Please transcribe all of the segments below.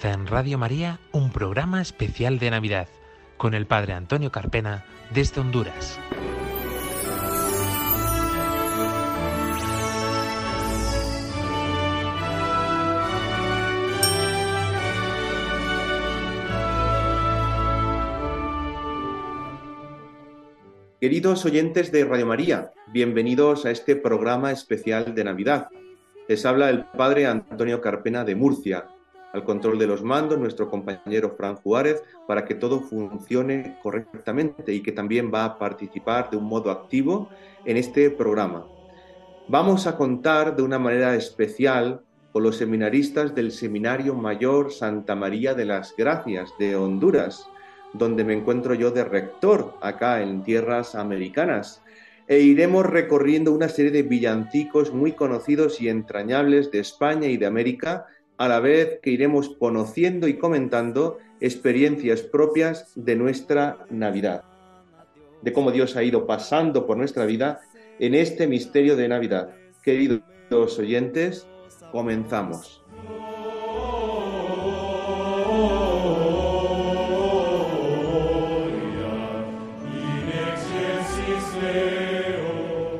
En Radio María un programa especial de Navidad con el Padre Antonio Carpena desde Honduras. Queridos oyentes de Radio María, bienvenidos a este programa especial de Navidad. Les habla el Padre Antonio Carpena de Murcia, al control de los mandos nuestro compañero Fran Juárez para que todo funcione correctamente y que también va a participar de un modo activo en este programa. Vamos a contar de una manera especial con los seminaristas del Seminario Mayor Santa María de las Gracias de Honduras, donde me encuentro yo de rector acá en tierras americanas. E iremos recorriendo una serie de villancicos muy conocidos y entrañables de España y de América, a la vez que iremos conociendo y comentando experiencias propias de nuestra Navidad, de cómo Dios ha ido pasando por nuestra vida en este misterio de Navidad. Queridos oyentes, comenzamos.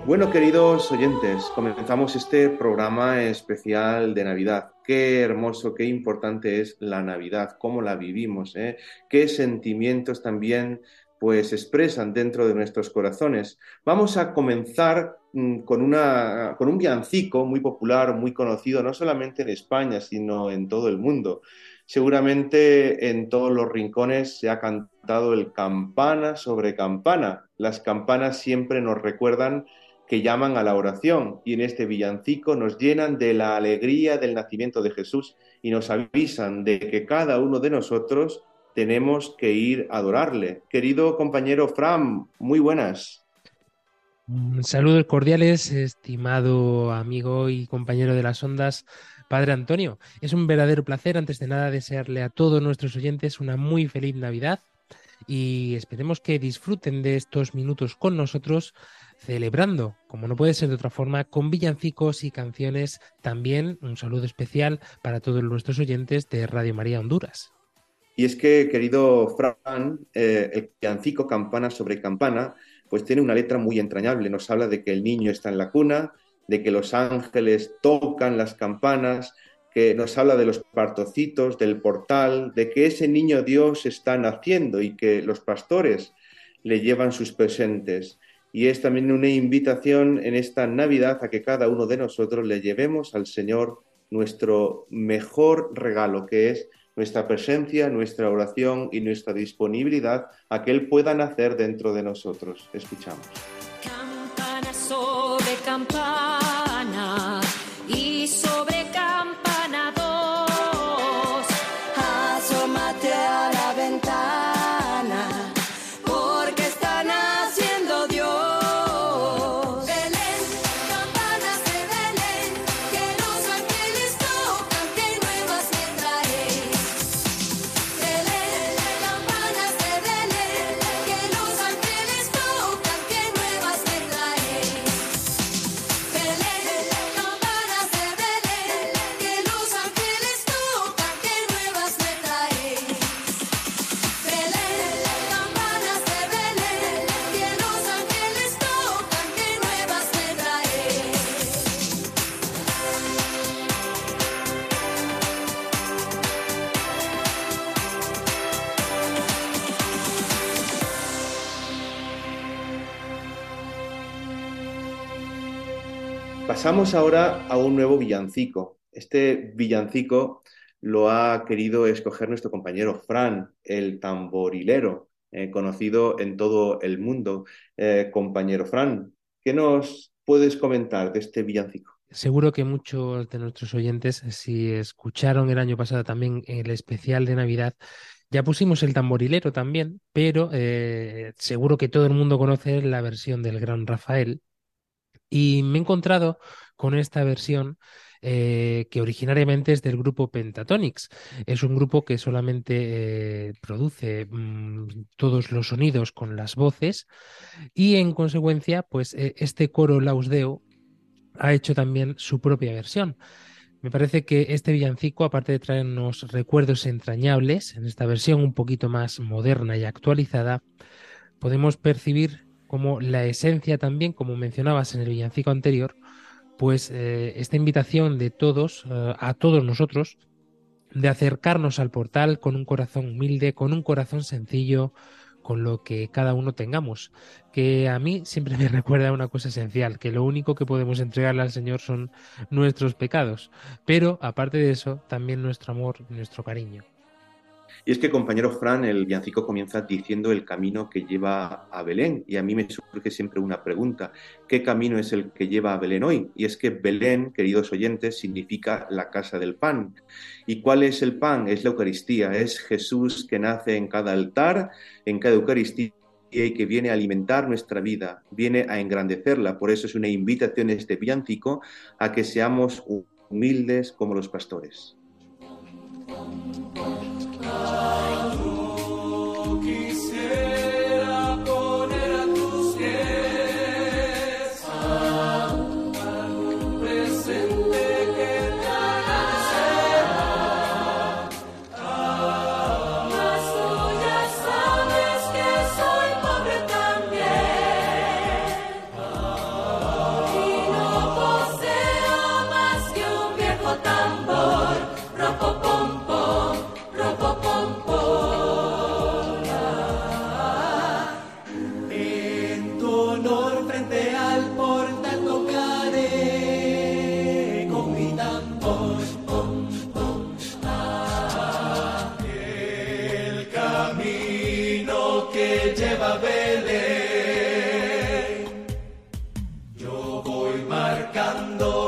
Bueno, queridos oyentes, comenzamos este programa especial de Navidad. Qué hermoso, qué importante es la Navidad, cómo la vivimos, ¿eh? qué sentimientos también pues expresan dentro de nuestros corazones. Vamos a comenzar mm, con, una, con un villancico muy popular, muy conocido, no solamente en España, sino en todo el mundo. Seguramente en todos los rincones se ha cantado el campana sobre campana. Las campanas siempre nos recuerdan que llaman a la oración y en este villancico nos llenan de la alegría del nacimiento de Jesús y nos avisan de que cada uno de nosotros tenemos que ir a adorarle. Querido compañero Fram, muy buenas. Saludos cordiales, estimado amigo y compañero de las ondas, Padre Antonio. Es un verdadero placer, antes de nada, desearle a todos nuestros oyentes una muy feliz Navidad y esperemos que disfruten de estos minutos con nosotros celebrando, como no puede ser de otra forma, con villancicos y canciones. También un saludo especial para todos nuestros oyentes de Radio María Honduras. Y es que, querido Fran, eh, el villancico Campana sobre Campana, pues tiene una letra muy entrañable. Nos habla de que el niño está en la cuna, de que los ángeles tocan las campanas, que nos habla de los partocitos, del portal, de que ese niño Dios está naciendo y que los pastores le llevan sus presentes y es también una invitación en esta Navidad a que cada uno de nosotros le llevemos al Señor nuestro mejor regalo, que es nuestra presencia, nuestra oración y nuestra disponibilidad a que Él pueda nacer dentro de nosotros. Escuchamos. Campana sobre campana Pasamos ahora a un nuevo villancico. Este villancico lo ha querido escoger nuestro compañero Fran, el tamborilero, eh, conocido en todo el mundo. Eh, compañero Fran, ¿qué nos puedes comentar de este villancico? Seguro que muchos de nuestros oyentes, si escucharon el año pasado también el especial de Navidad, ya pusimos el tamborilero también, pero eh, seguro que todo el mundo conoce la versión del Gran Rafael, y me he encontrado con esta versión eh, que originariamente es del grupo Pentatonix. Es un grupo que solamente eh, produce mm, todos los sonidos con las voces y en consecuencia, pues eh, este coro Lausdeo ha hecho también su propia versión. Me parece que este villancico, aparte de traernos recuerdos entrañables, en esta versión un poquito más moderna y actualizada, podemos percibir como la esencia también, como mencionabas en el villancico anterior, pues eh, esta invitación de todos, eh, a todos nosotros, de acercarnos al portal con un corazón humilde, con un corazón sencillo, con lo que cada uno tengamos, que a mí siempre me recuerda una cosa esencial, que lo único que podemos entregarle al Señor son nuestros pecados, pero aparte de eso, también nuestro amor, nuestro cariño. Y es que, compañero Fran, el villancico comienza diciendo el camino que lleva a Belén. Y a mí me surge siempre una pregunta. ¿Qué camino es el que lleva a Belén hoy? Y es que Belén, queridos oyentes, significa la casa del pan. ¿Y cuál es el pan? Es la Eucaristía. Es Jesús que nace en cada altar, en cada Eucaristía y que viene a alimentar nuestra vida, viene a engrandecerla. Por eso es una invitación este villancico a que seamos humildes como los pastores. marcando.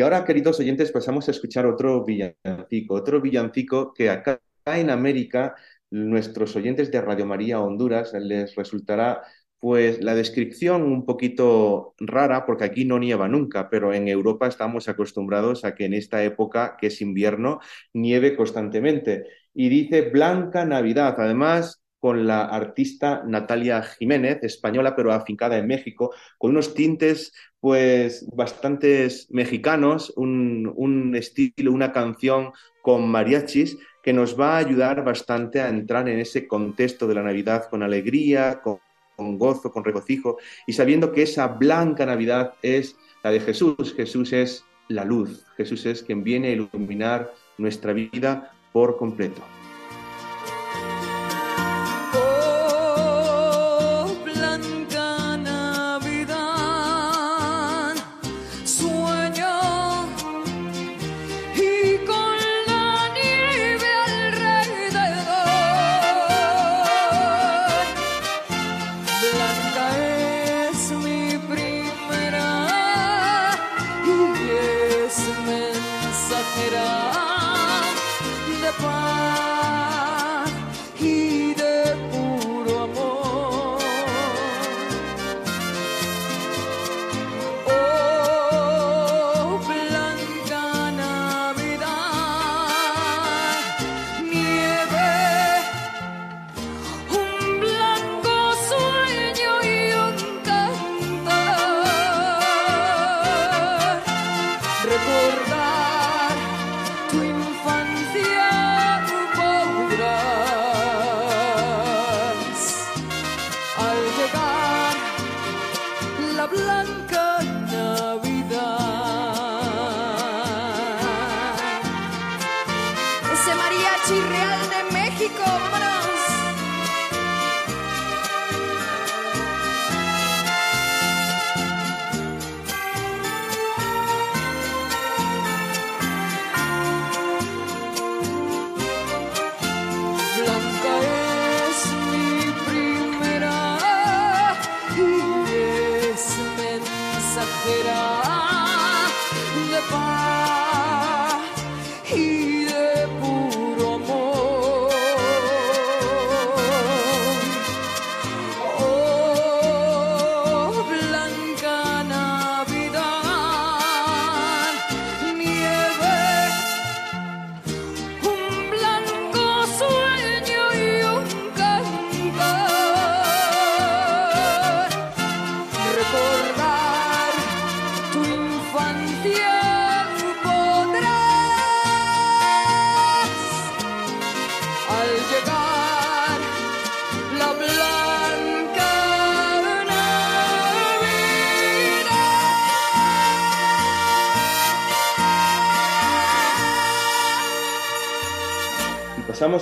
Y ahora, queridos oyentes, pasamos a escuchar otro villancico, otro villancico que acá en América, nuestros oyentes de Radio María Honduras les resultará pues la descripción un poquito rara, porque aquí no nieva nunca, pero en Europa estamos acostumbrados a que en esta época, que es invierno, nieve constantemente. Y dice Blanca Navidad. Además, con la artista Natalia Jiménez, española pero afincada en México, con unos tintes pues bastantes mexicanos, un, estilo, una canción con mariachis que nos va a ayudar bastante a entrar en ese contexto de la Navidad con alegría, con, con gozo, con regocijo y sabiendo que esa blanca Navidad es la de Jesús. Jesús es la luz, Jesús es quien viene a iluminar nuestra vida por completo.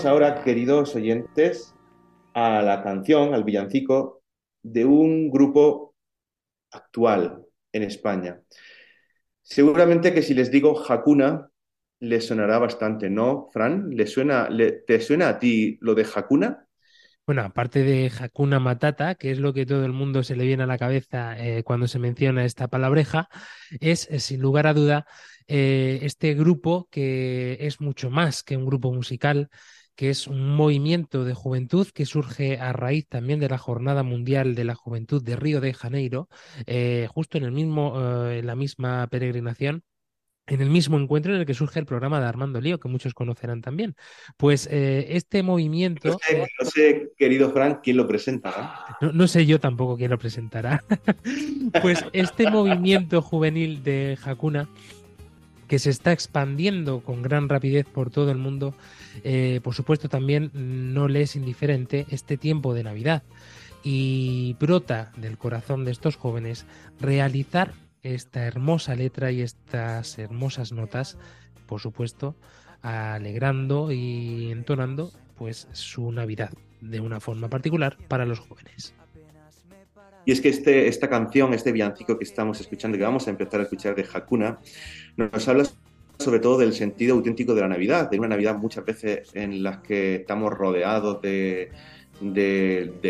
Ahora, queridos oyentes, a la canción, al villancico de un grupo actual en España. Seguramente que si les digo Hakuna, les sonará bastante, ¿no, Fran? ¿Le suena, ¿Te suena a ti lo de Hakuna? Bueno, aparte de Hakuna Matata, que es lo que todo el mundo se le viene a la cabeza eh, cuando se menciona esta palabreja, es eh, sin lugar a duda eh, este grupo que es mucho más que un grupo musical, que es un movimiento de juventud que surge a raíz también de la Jornada Mundial de la Juventud de Río de Janeiro, eh, justo en el mismo, eh, en la misma peregrinación. En el mismo encuentro en el que surge el programa de Armando Lío, que muchos conocerán también. Pues eh, este movimiento. No sé, no sé, querido Fran, quién lo presentará. No, no sé yo tampoco quién lo presentará. pues este movimiento juvenil de Hakuna, que se está expandiendo con gran rapidez por todo el mundo, eh, por supuesto también no le es indiferente este tiempo de Navidad. Y brota del corazón de estos jóvenes realizar esta hermosa letra y estas hermosas notas, por supuesto, alegrando y entonando pues su Navidad de una forma particular para los jóvenes. Y es que este, esta canción, este villancico que estamos escuchando, que vamos a empezar a escuchar de Hakuna, nos habla sobre todo del sentido auténtico de la Navidad, de una Navidad muchas veces en las que estamos rodeados de,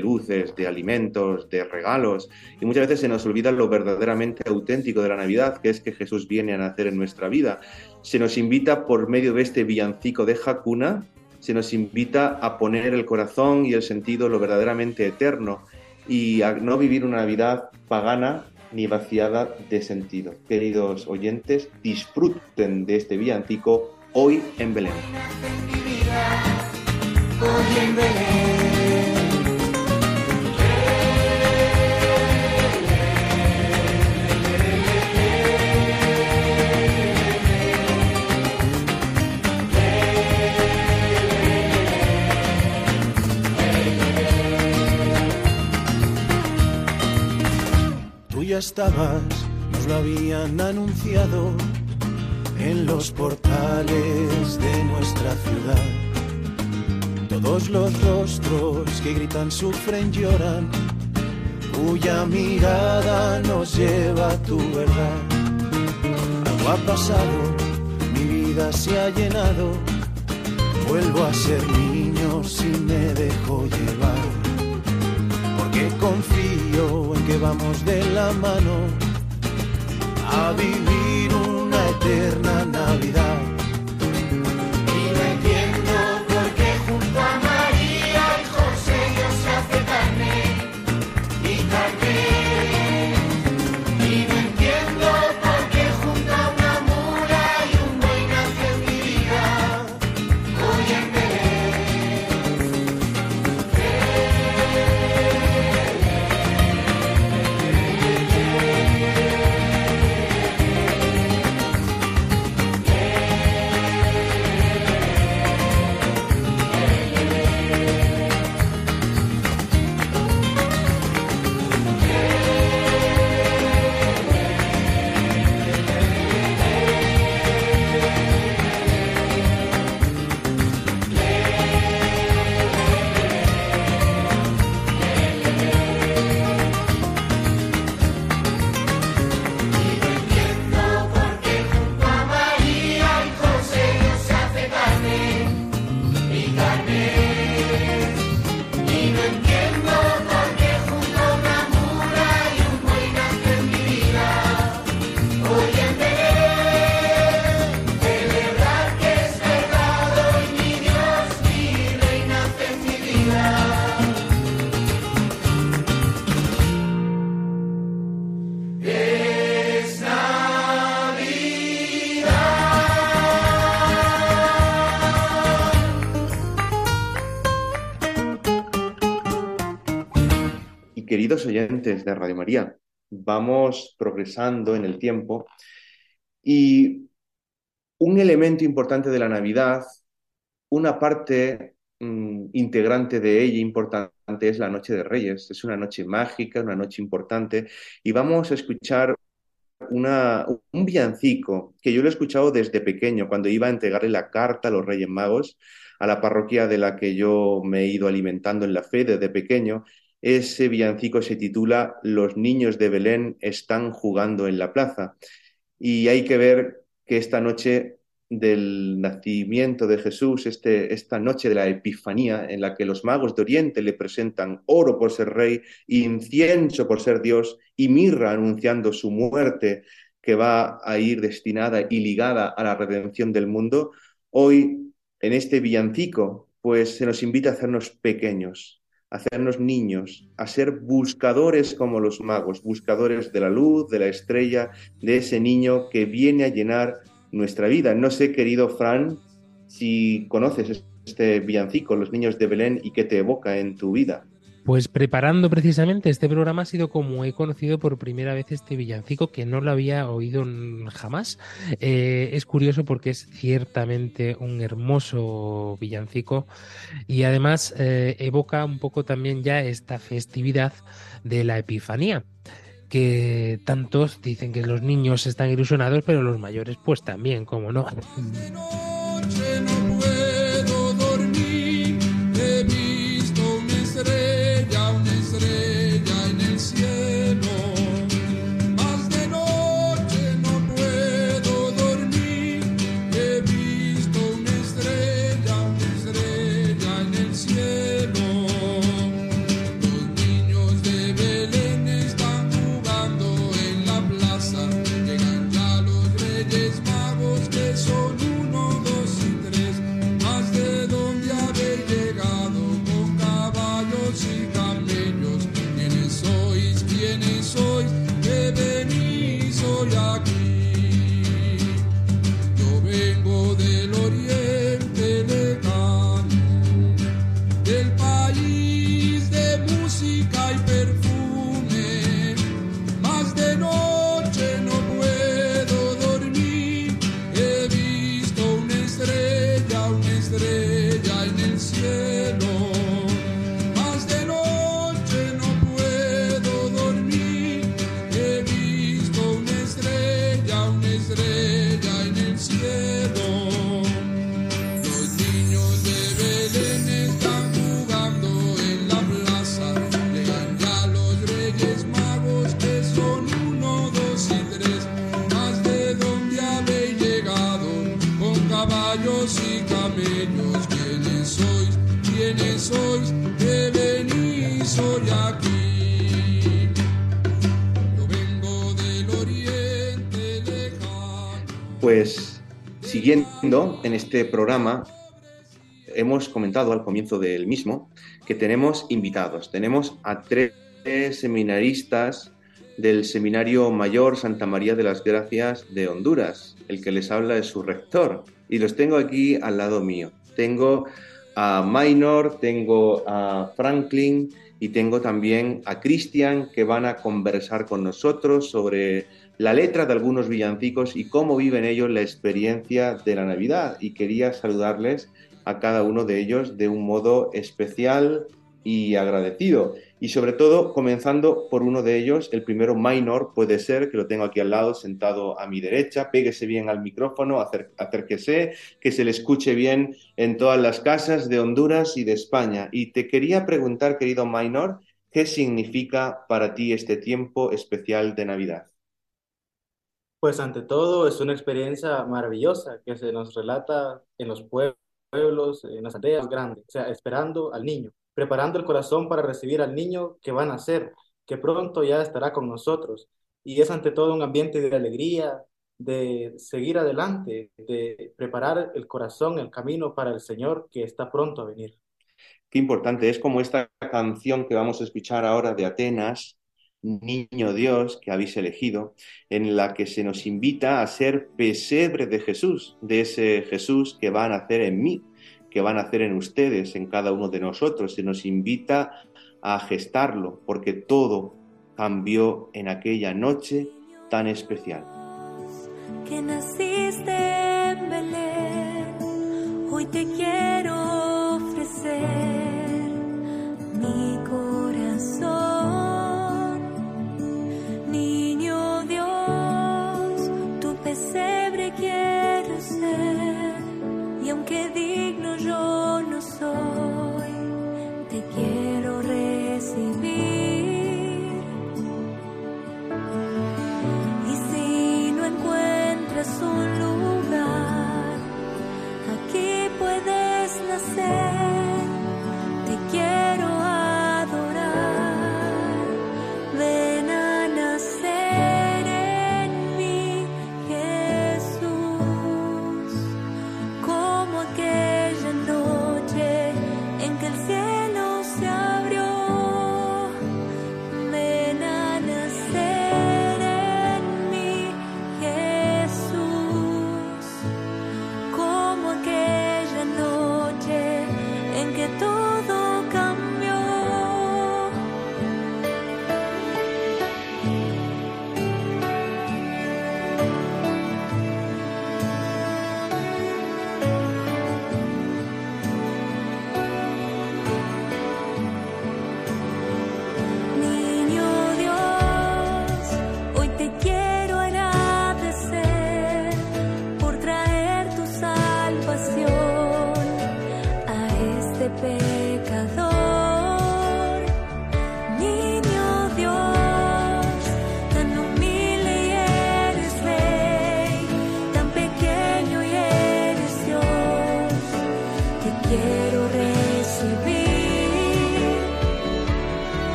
luces, de alimentos, de regalos, y muchas veces se nos olvida lo verdaderamente auténtico de la Navidad, que es que Jesús viene a nacer en nuestra vida. Se nos invita por medio de este villancico de Hakuna, se nos invita a poner el corazón y el sentido lo verdaderamente eterno y a no vivir una Navidad pagana ni vaciada de sentido. Queridos oyentes, disfruten de este villancico hoy en Belén. Hoy en Belén. Estabas, nos lo habían anunciado en los portales de nuestra ciudad. Todos los rostros que gritan, sufren, lloran, cuya mirada nos lleva a tu verdad. Algo ha pasado, mi vida se ha llenado, vuelvo a ser niño si me dejo llevar. Porque confío en que vamos de la mano a vivir una eterna Navidad. Oyentes de Radio María, vamos progresando en el tiempo y un elemento importante de la Navidad, una parte mm, integrante de ella importante es la Noche de Reyes. Es una noche mágica, una noche importante y vamos a escuchar una, un villancico que yo lo he escuchado desde pequeño, cuando iba a entregarle la carta a los Reyes Magos, a la parroquia de la que yo me he ido alimentando en la fe desde pequeño. Ese villancico se titula Los niños de Belén están jugando en la plaza. Y hay que ver que esta noche del nacimiento de Jesús, este, esta noche de la Epifanía, en la que los magos de Oriente le presentan oro por ser rey, incienso por ser Dios y mirra anunciando su muerte que va a ir destinada y ligada a la redención del mundo, hoy en este villancico, pues se nos invita a hacernos pequeños, hacernos niños, a ser buscadores como los magos, buscadores de la luz, de la estrella, de ese niño que viene a llenar nuestra vida. No sé, querido Fran, si conoces este villancico, Los Niños de Belén, y qué te evoca en tu vida. Pues preparando precisamente este programa ha sido como he conocido por primera vez este villancico que no lo había oído jamás. Eh, es curioso porque es ciertamente un hermoso villancico y además eh, evoca un poco también ya esta festividad de la Epifanía que tantos dicen que los niños están ilusionados, pero los mayores pues también, como no. En este programa, hemos comentado al comienzo del mismo que tenemos invitados. Tenemos a tres seminaristas del Seminario Mayor Santa María de las Gracias de Honduras. El que les habla es su rector y los tengo aquí al lado mío. Tengo a Minor, tengo a Franklin y tengo también a Cristian que van a conversar con nosotros sobre la letra de algunos villancicos y cómo viven ellos la experiencia de la Navidad. Y quería saludarles a cada uno de ellos de un modo especial y agradecido. Y sobre todo, comenzando por uno de ellos, el primero minor puede ser, que lo tengo aquí al lado, sentado a mi derecha, péguese bien al micrófono, acérquese, que se le escuche bien en todas las casas de Honduras y de España. Y te quería preguntar, querido minor, ¿qué significa para ti este tiempo especial de Navidad? Pues ante todo es una experiencia maravillosa que se nos relata en los pueblos, en las aldeas grandes, o sea, esperando al niño preparando el corazón para recibir al niño que va a nacer, que pronto ya estará con nosotros. Y es ante todo un ambiente de alegría, de seguir adelante, de preparar el corazón, el camino para el Señor que está pronto a venir. Qué importante, es como esta canción que vamos a escuchar ahora de Atenas, Niño Dios, que habéis elegido, en la que se nos invita a ser pesebre de Jesús, de ese Jesús que va a nacer en mí, que van a hacer en ustedes, en cada uno de nosotros. Se nos invita a gestarlo, porque todo cambió en aquella noche tan especial. que naciste en Belén, hoy te quiero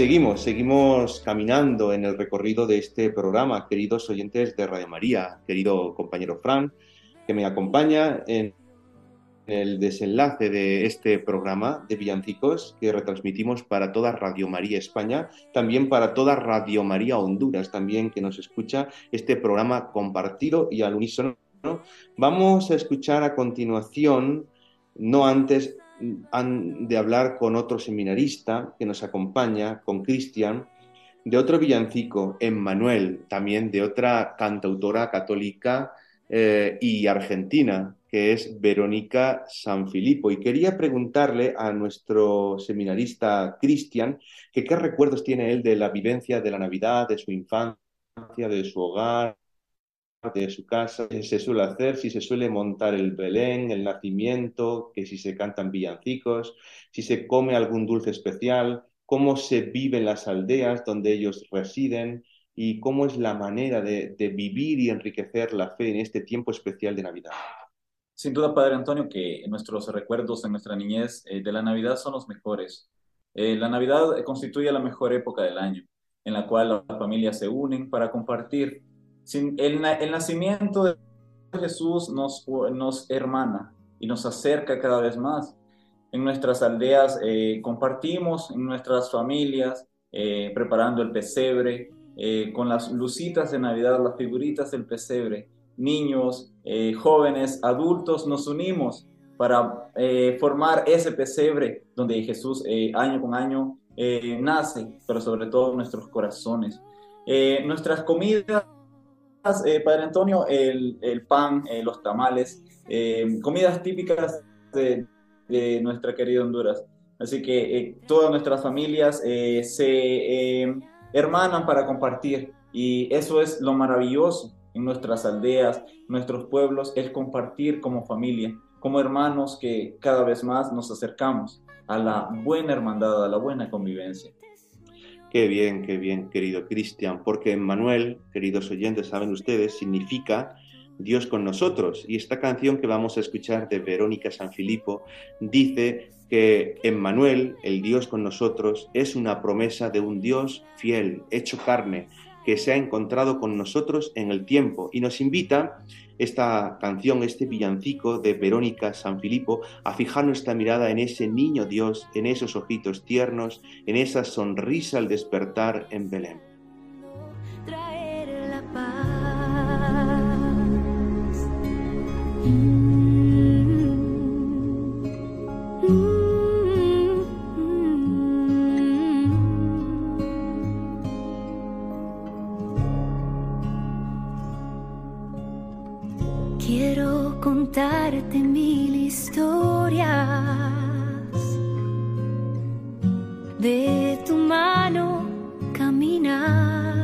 seguimos, seguimos caminando en el recorrido de este programa, queridos oyentes de Radio María, querido compañero Fran, que me acompaña en el desenlace de este programa de villancicos que retransmitimos para toda Radio María España, también para toda Radio María Honduras, también que nos escucha este programa compartido y al unísono. Vamos a escuchar a continuación, no antes han de hablar con otro seminarista que nos acompaña, con Cristian, de otro villancico, Emmanuel, también de otra cantautora católica eh, y argentina, que es Verónica Sanfilippo. Y quería preguntarle a nuestro seminarista Cristian que qué recuerdos tiene él de la vivencia de la Navidad, de su infancia, de su hogar, de su casa, se suele hacer, si se suele montar el Belén, el nacimiento, que si se cantan villancicos, si se come algún dulce especial, cómo se vive en las aldeas donde ellos residen y cómo es la manera de, de vivir y enriquecer la fe en este tiempo especial de Navidad. Sin duda, Padre Antonio, que nuestros recuerdos de nuestra niñez eh, de la Navidad son los mejores. Eh, la Navidad constituye la mejor época del año, en la cual las familias se unen para compartir. El, el nacimiento de Jesús nos, nos hermana y nos acerca cada vez más. En nuestras aldeas eh, compartimos, en nuestras familias, eh, preparando el pesebre, eh, con las lucitas de Navidad, las figuritas del pesebre. Niños, jóvenes, adultos, nos unimos para formar ese pesebre donde Jesús año con año nace, pero sobre todo nuestros corazones. Nuestras comidas, eh, Padre Antonio, el, pan, eh, los tamales, eh, comidas típicas de, nuestra querida Honduras. Así que eh, todas nuestras familias se hermanan para compartir y eso es lo maravilloso en nuestras aldeas, nuestros pueblos, el compartir como familia, como hermanos que cada vez más nos acercamos a la buena hermandad, a la buena convivencia. Qué bien, qué bien, querido Cristian, porque Manuel, queridos oyentes, saben ustedes, significa Dios con nosotros. Y esta canción que vamos a escuchar de Verónica Sanfilippo dice que Emmanuel, el Dios con nosotros, es una promesa de un Dios fiel, hecho carne, que se ha encontrado con nosotros en el tiempo y nos invita esta canción, este villancico de Verónica Sanfilippo, a fijar nuestra mirada en ese niño Dios, en esos ojitos tiernos, en esa sonrisa al despertar en Belén. traer la paz. Contarte mil historias de tu mano caminar.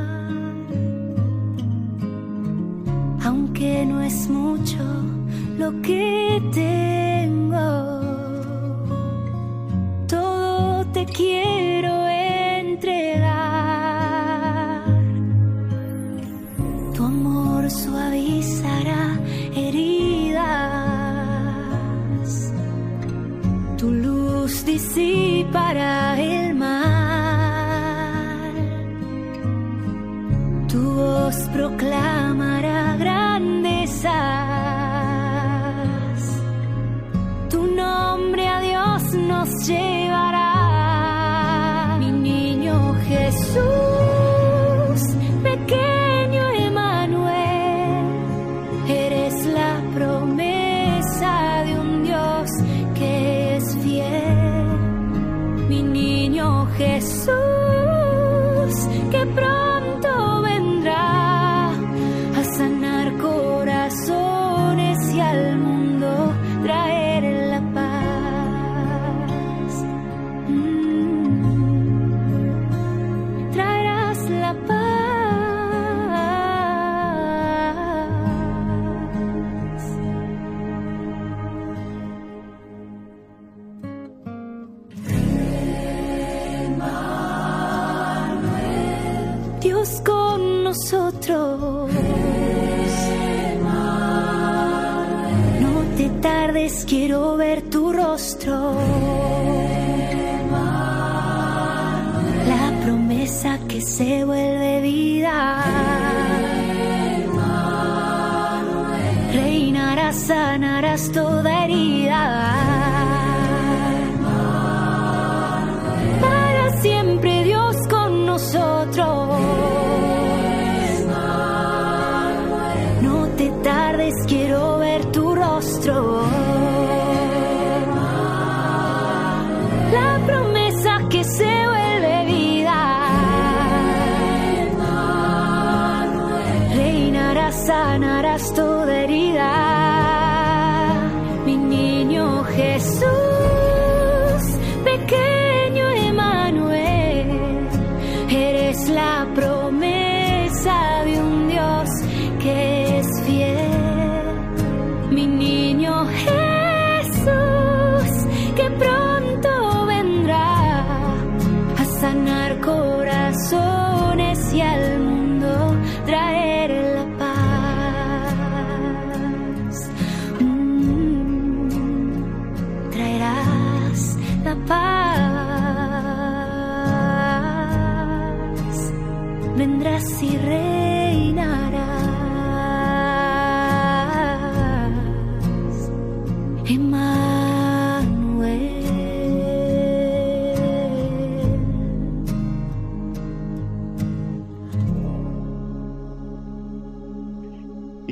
Aunque no es mucho lo que tengo, todo te quiero para se vuelve vida. Reinarás, sanarás toda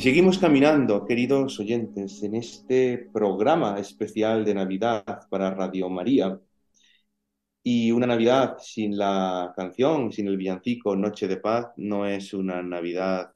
seguimos caminando, queridos oyentes, en este programa especial de Navidad para Radio María. Y una Navidad sin la canción, sin el villancico Noche de Paz, no es una Navidad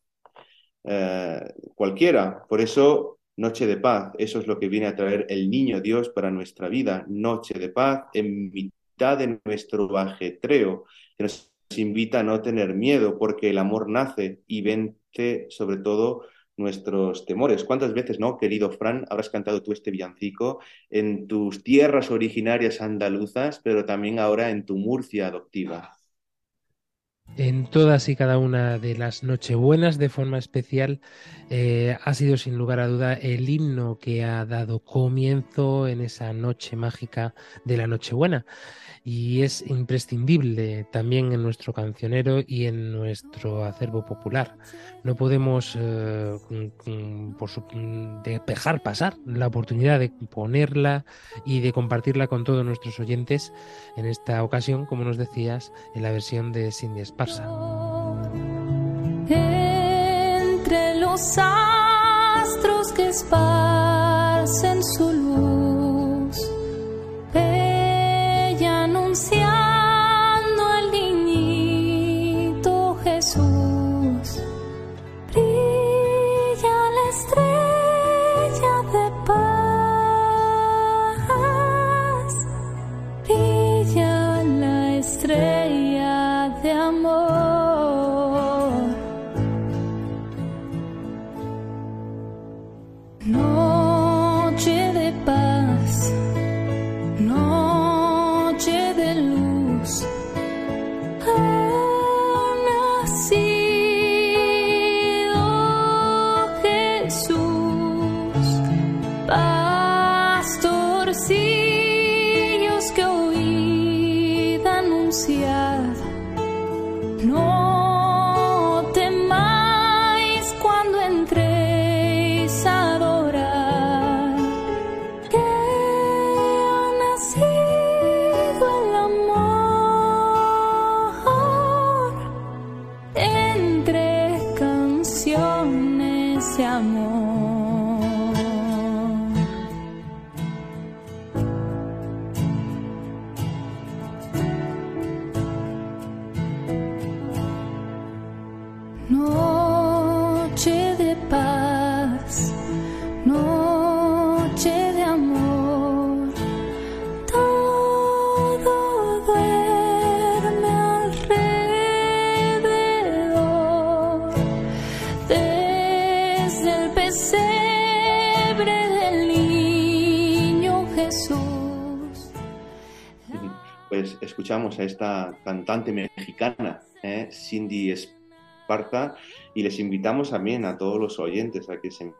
eh, cualquiera. Por eso Noche de paz, eso es lo que viene a traer el niño Dios para nuestra vida, noche de paz en mitad de nuestro ajetreo, que nos invita a no tener miedo porque el amor nace y vence sobre todo nuestros temores. ¿Cuántas veces, no, querido Fran, habrás cantado tú este villancico en tus tierras originarias andaluzas, pero también ahora en tu Murcia adoptiva? En todas y cada una de las Nochebuenas, de forma especial, eh, ha sido sin lugar a duda el himno que ha dado comienzo en esa noche mágica de la Nochebuena y es imprescindible también en nuestro cancionero y en nuestro acervo popular. No podemos eh, dejar pasar la oportunidad de ponerla y de compartirla con todos nuestros oyentes en esta ocasión, como nos decías, en la versión de Cindy Entre los astros que esparcen su a esta cantante mexicana, ¿eh? Cindy Esparza, y les invitamos también a todos los oyentes a que se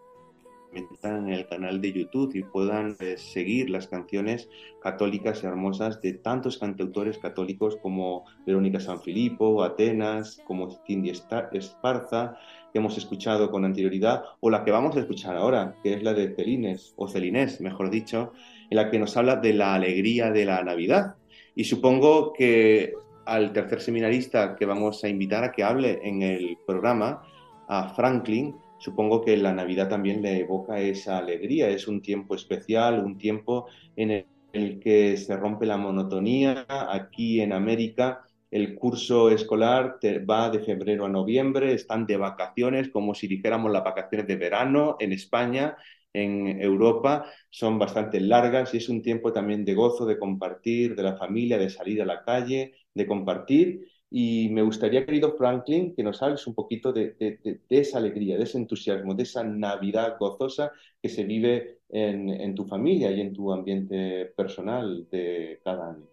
metan en el canal de YouTube y puedan eh, seguir las canciones católicas hermosas de tantos cantautores católicos como Verónica Sanfilippo, Atenas, como Cindy Esparza, que hemos escuchado con anterioridad, o la que vamos a escuchar ahora, que es la de Celines, o Celinés, mejor dicho, en la que nos habla de la alegría de la Navidad. Y supongo que al tercer seminarista que vamos a invitar a que hable en el programa, a Franklin, supongo que la Navidad también le evoca esa alegría. Es un tiempo especial, un tiempo en el, que se rompe la monotonía. Aquí en América el curso escolar va de febrero a noviembre, están de vacaciones, como si dijéramos las vacaciones de verano en España, en Europa, son bastante largas y es un tiempo también de gozo, de compartir, de la familia, de salir a la calle, de compartir. Y me gustaría, querido Franklin, que nos hables un poquito de, de- de- de esa alegría, de ese entusiasmo, de esa Navidad gozosa que se vive en, en tu familia y en tu ambiente personal de cada año.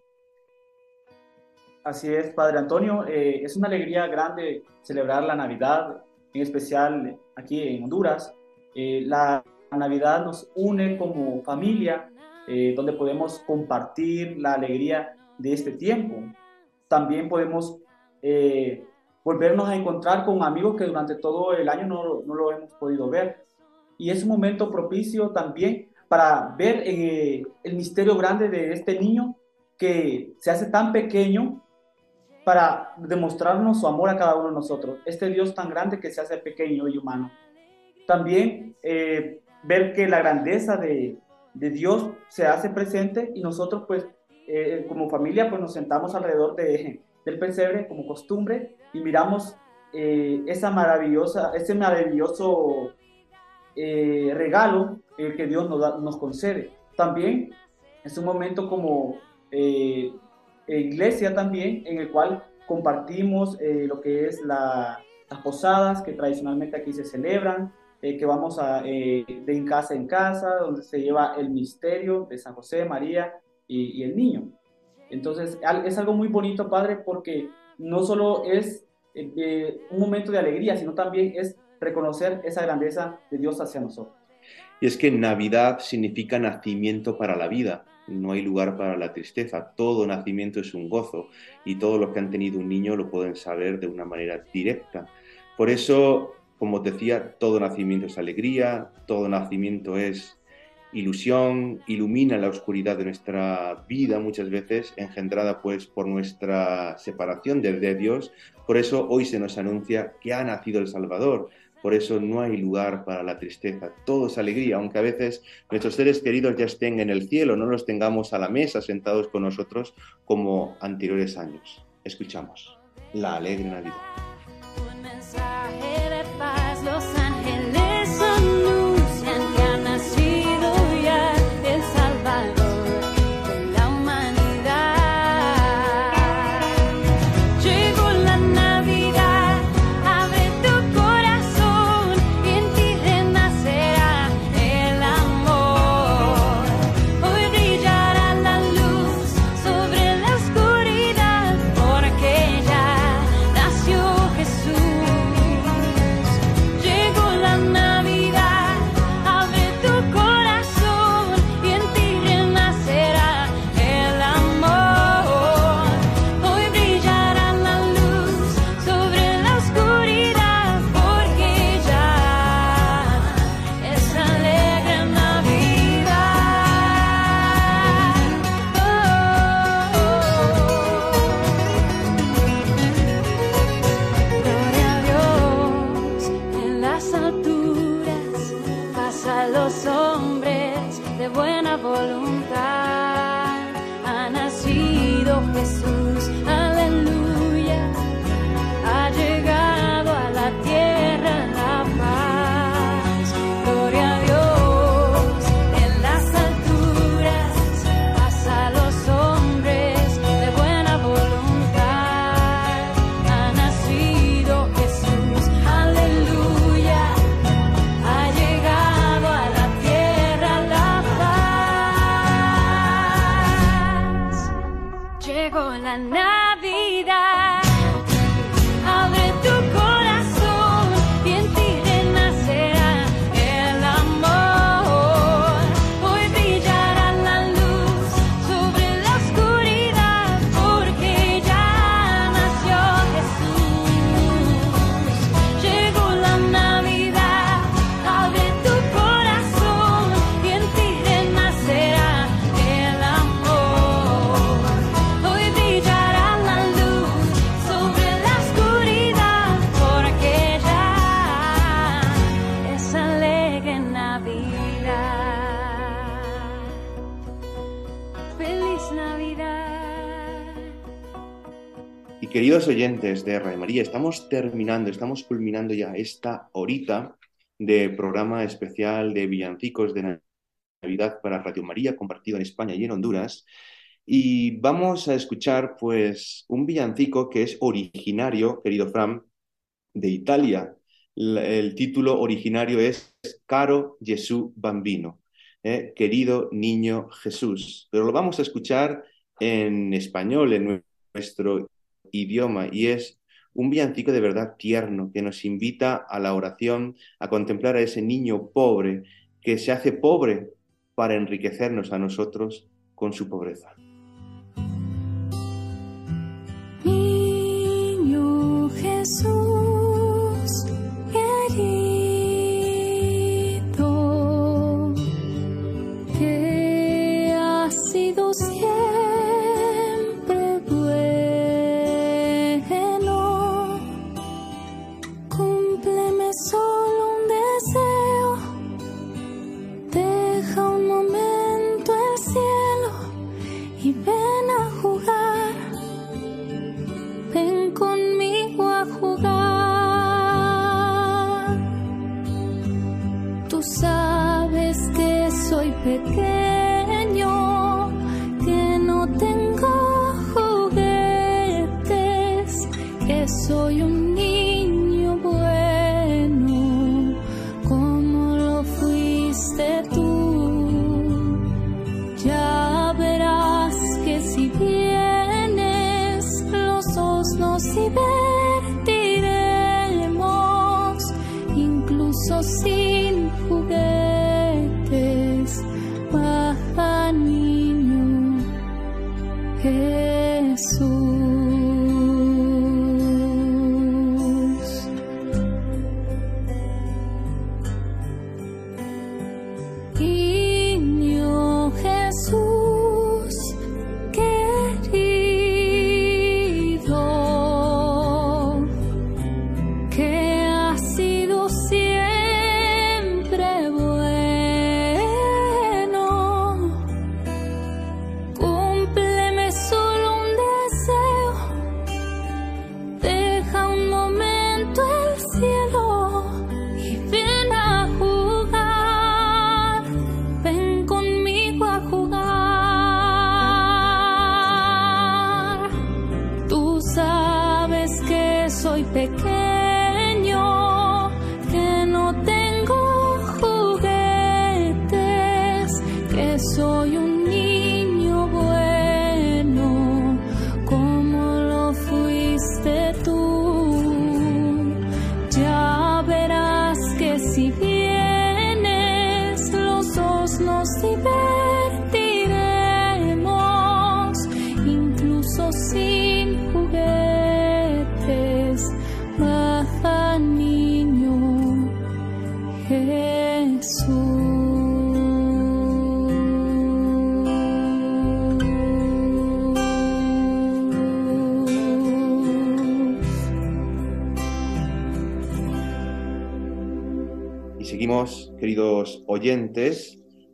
Así es, Padre Antonio. Eh, es una alegría grande celebrar la Navidad, en especial aquí en Honduras. Eh, la Navidad nos une como familia, eh, donde podemos compartir la alegría de este tiempo. También podemos eh, volvernos a encontrar con amigos que durante todo el año no, no lo hemos podido ver. Y es un momento propicio también para ver eh, el misterio grande de este niño que se hace tan pequeño para demostrarnos su amor a cada uno de nosotros. Este Dios tan grande que se hace pequeño y humano. También eh, ver que la grandeza de, de, Dios se hace presente y nosotros pues eh, como familia pues nos sentamos alrededor de, del pesebre como costumbre y miramos eh, esa maravillosa, ese maravilloso eh, regalo que Dios nos, da- nos concede. También es un momento como eh, iglesia también, en el cual compartimos lo que es la- las posadas que tradicionalmente aquí se celebran, eh, que vamos a, eh, de casa en casa, donde se lleva el misterio de San José, María y, y el niño. Entonces, es algo muy bonito, Padre, porque no solo es eh, un momento de alegría, sino también es reconocer esa grandeza de Dios hacia nosotros. Y es que Navidad significa nacimiento para la vida, no hay lugar para la tristeza, todo nacimiento es un gozo y todos los que han tenido un niño lo pueden saber de una manera directa. Por eso, como os decía, todo nacimiento es alegría, todo nacimiento es ilusión, ilumina la oscuridad de nuestra vida muchas veces, engendrada pues por nuestra separación de, Dios. Por eso hoy se nos anuncia que ha nacido el Salvador. Por eso no hay lugar para la tristeza, todo es alegría, aunque a veces nuestros seres queridos ya estén en el cielo, no los tengamos a la mesa sentados con nosotros como anteriores años. Escuchamos la alegre Navidad. De Radio María, estamos terminando, estamos culminando ya esta horita de programa especial de villancicos de Navidad para Radio María compartido en España y en Honduras. Y vamos a escuchar pues un villancico que es originario, querido Fran, de Italia. El título originario es Caro Gesù Bambino, ¿eh? querido niño Jesús. Pero lo vamos a escuchar en español, en nuestro idioma, y es un villancico de verdad tierno que nos invita a la oración, a contemplar a ese niño pobre que se hace pobre para enriquecernos a nosotros con su pobreza. Niño Jesús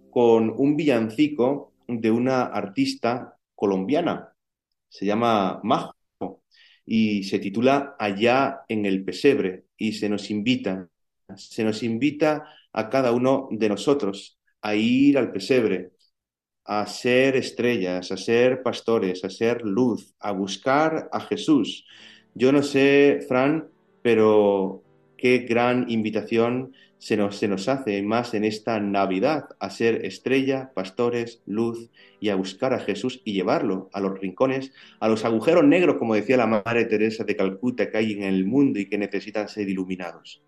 con un villancico de una artista colombiana. Se llama Majo y se titula Allá en el pesebre y se nos invita, se nos invita a cada uno de nosotros a ir al pesebre, a ser estrellas, a ser pastores, a ser luz, a buscar a Jesús. Yo no sé, Fran, pero qué gran invitación se nos, se nos hace más en esta Navidad a ser estrella, pastores, luz y a buscar a Jesús y llevarlo a los rincones, a los agujeros negros, como decía la Madre Teresa de Calcuta, que hay en el mundo y que necesitan ser iluminados.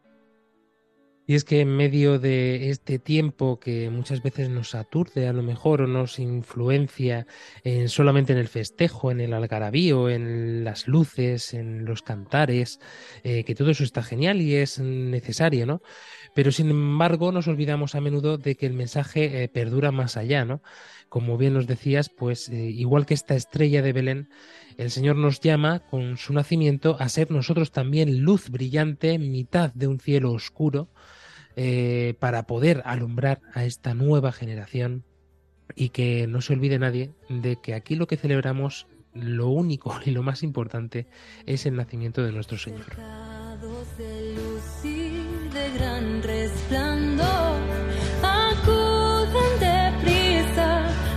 Y es que en medio de este tiempo que muchas veces nos aturde a lo mejor o nos influencia en, solamente en el festejo, en el algarabío, en las luces, en los cantares, eh, que todo eso está genial y es necesario, ¿no? Pero sin embargo nos olvidamos a menudo de que el mensaje eh, perdura más allá, ¿no? Como bien nos decías, pues eh, igual que esta estrella de Belén, el Señor nos llama con su nacimiento a ser nosotros también luz brillante mitad de un cielo oscuro eh, para poder alumbrar a esta nueva generación y que no se olvide nadie de que aquí lo que celebramos, lo único y lo más importante es el nacimiento de nuestro Señor.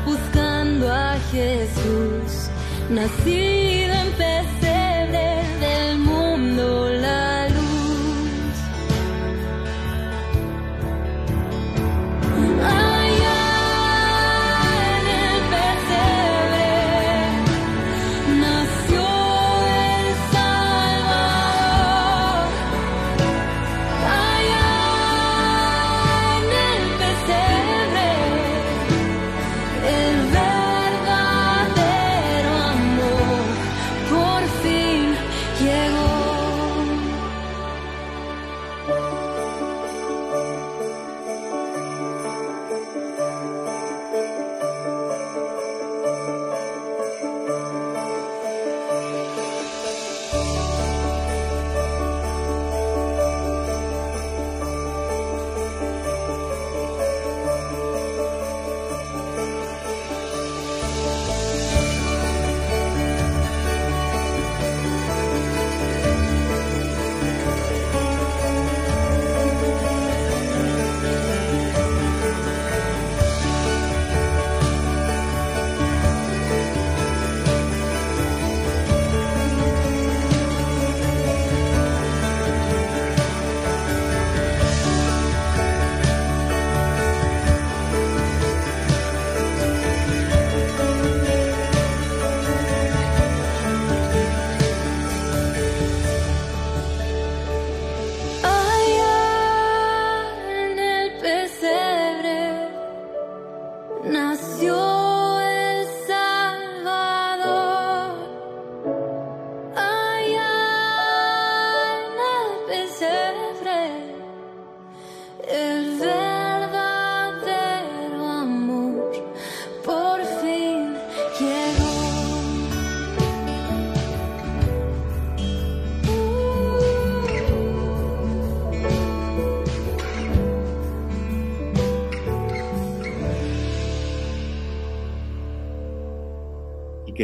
Buscando a Jesús, nacido en pesebre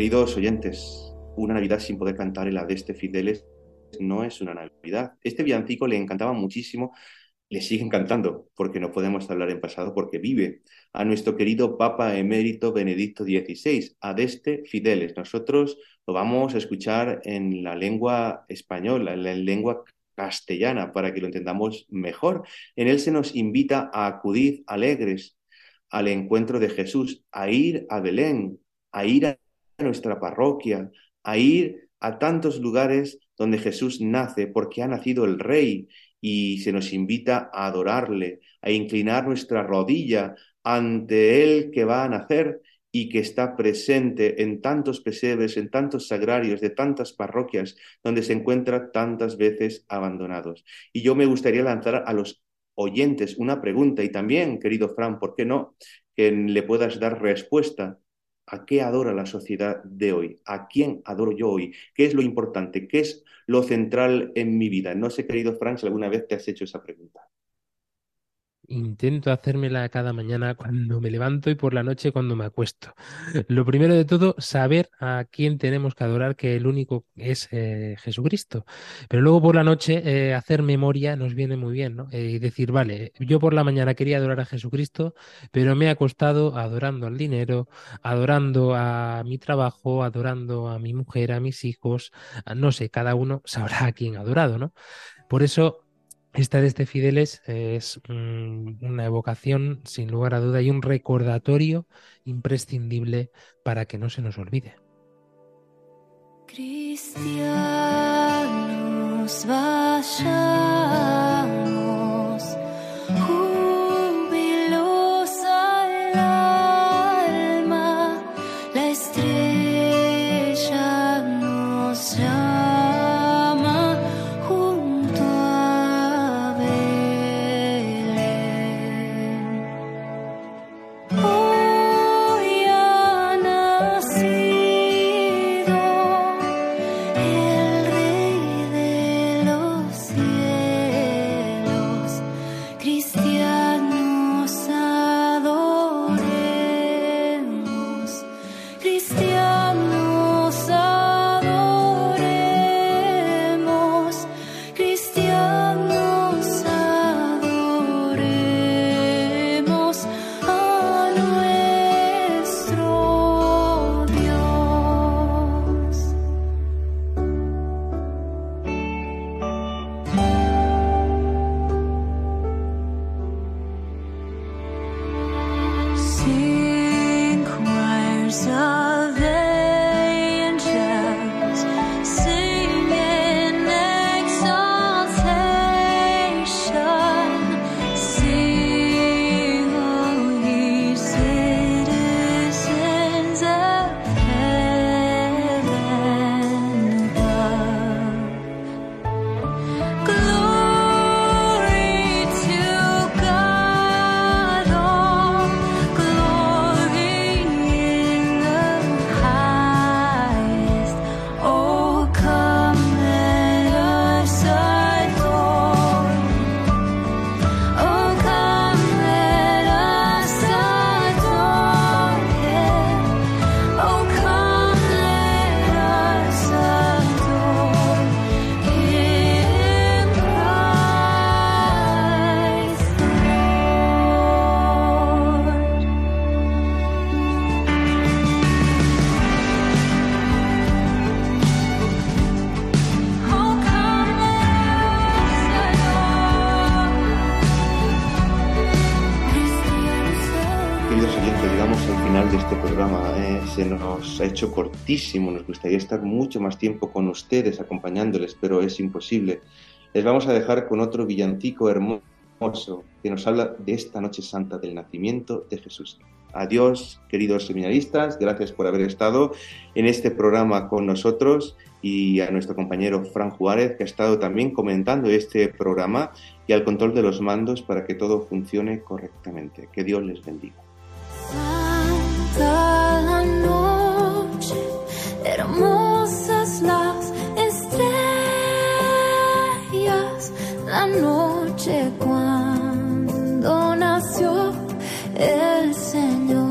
queridos oyentes, una Navidad sin poder cantar el Adeste Fideles no es una Navidad. Este villancico le encantaba muchísimo, le sigue encantando, porque no podemos hablar en pasado porque vive, a nuestro querido Papa Emérito Benedicto XVI, Adeste Fideles. Nosotros lo vamos a escuchar en la lengua española, en la lengua castellana, para que lo entendamos mejor. En él se nos invita a acudir alegres al encuentro de Jesús, a ir a Belén, a ir a nuestra parroquia, a ir a tantos lugares donde Jesús nace, porque ha nacido el Rey y se nos invita a adorarle, a inclinar nuestra rodilla ante Él que va a nacer y que está presente en tantos pesebres, en tantos sagrarios de tantas parroquias, donde se encuentra tantas veces abandonados. Y yo me gustaría lanzar a los oyentes una pregunta y también, querido Fran, ¿por qué no? Que le puedas dar respuesta. ¿A qué adora la sociedad de hoy? ¿A quién adoro yo hoy? ¿Qué es lo importante? ¿Qué es lo central en mi vida? No sé, querido Fran, si alguna vez te has hecho esa pregunta. Intento hacérmela cada mañana cuando me levanto y por la noche cuando me acuesto. Lo primero de todo, saber a quién tenemos que adorar, que el único es eh, Jesucristo. Pero luego por la noche eh, hacer memoria nos viene muy bien, ¿no? Eh, y decir, vale, yo por la mañana quería adorar a Jesucristo, pero me he acostado adorando al dinero, adorando a mi trabajo, adorando a mi mujer, a mis hijos, no sé, cada uno sabrá a quién ha adorado, ¿no? Por eso esta de este Fideles es mm, una evocación, sin lugar a duda, y un recordatorio imprescindible para que no se nos olvide. Cristianos, Nos gustaría estar mucho más tiempo con ustedes, acompañándoles, pero es imposible. Les vamos a dejar con otro villancico hermoso que nos habla de esta noche santa del nacimiento de Jesús. Adiós, queridos seminaristas, gracias por haber estado en este programa con nosotros y a nuestro compañero Fran Juárez, que ha estado también comentando este programa y al control de los mandos para que todo funcione correctamente. Que Dios les bendiga. Hermosas las estrellas, la noche cuando nació el Señor.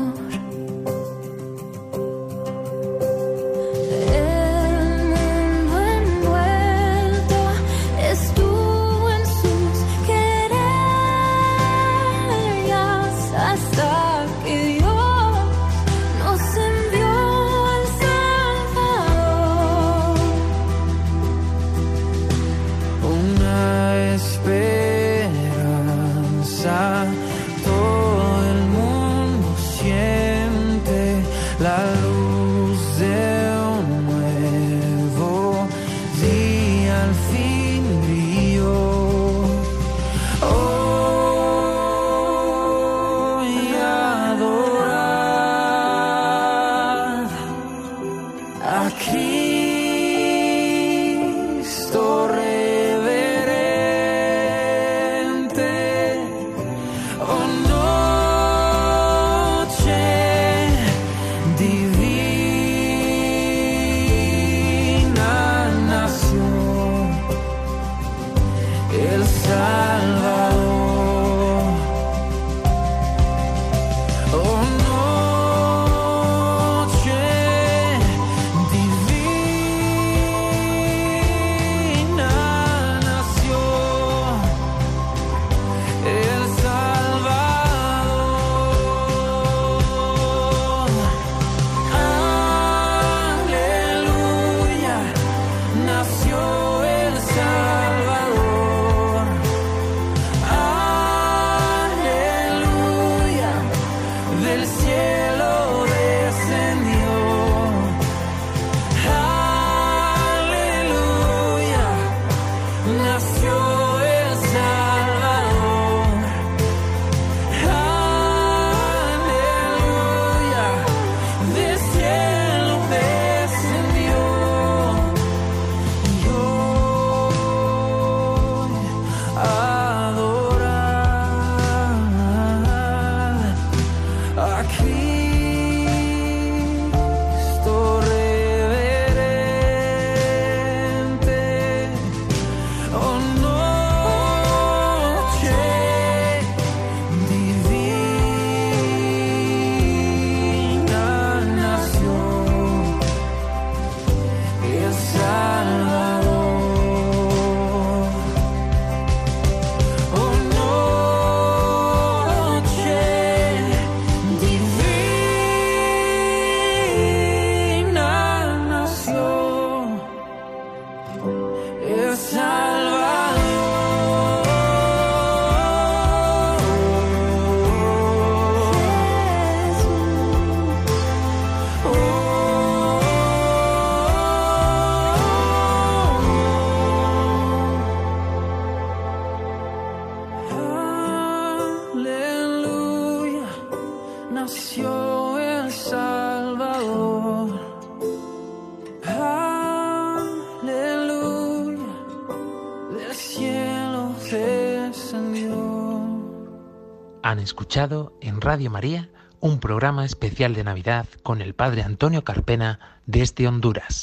Han escuchado en Radio María un programa especial de Navidad con el Padre Antonio Carpena desde Honduras.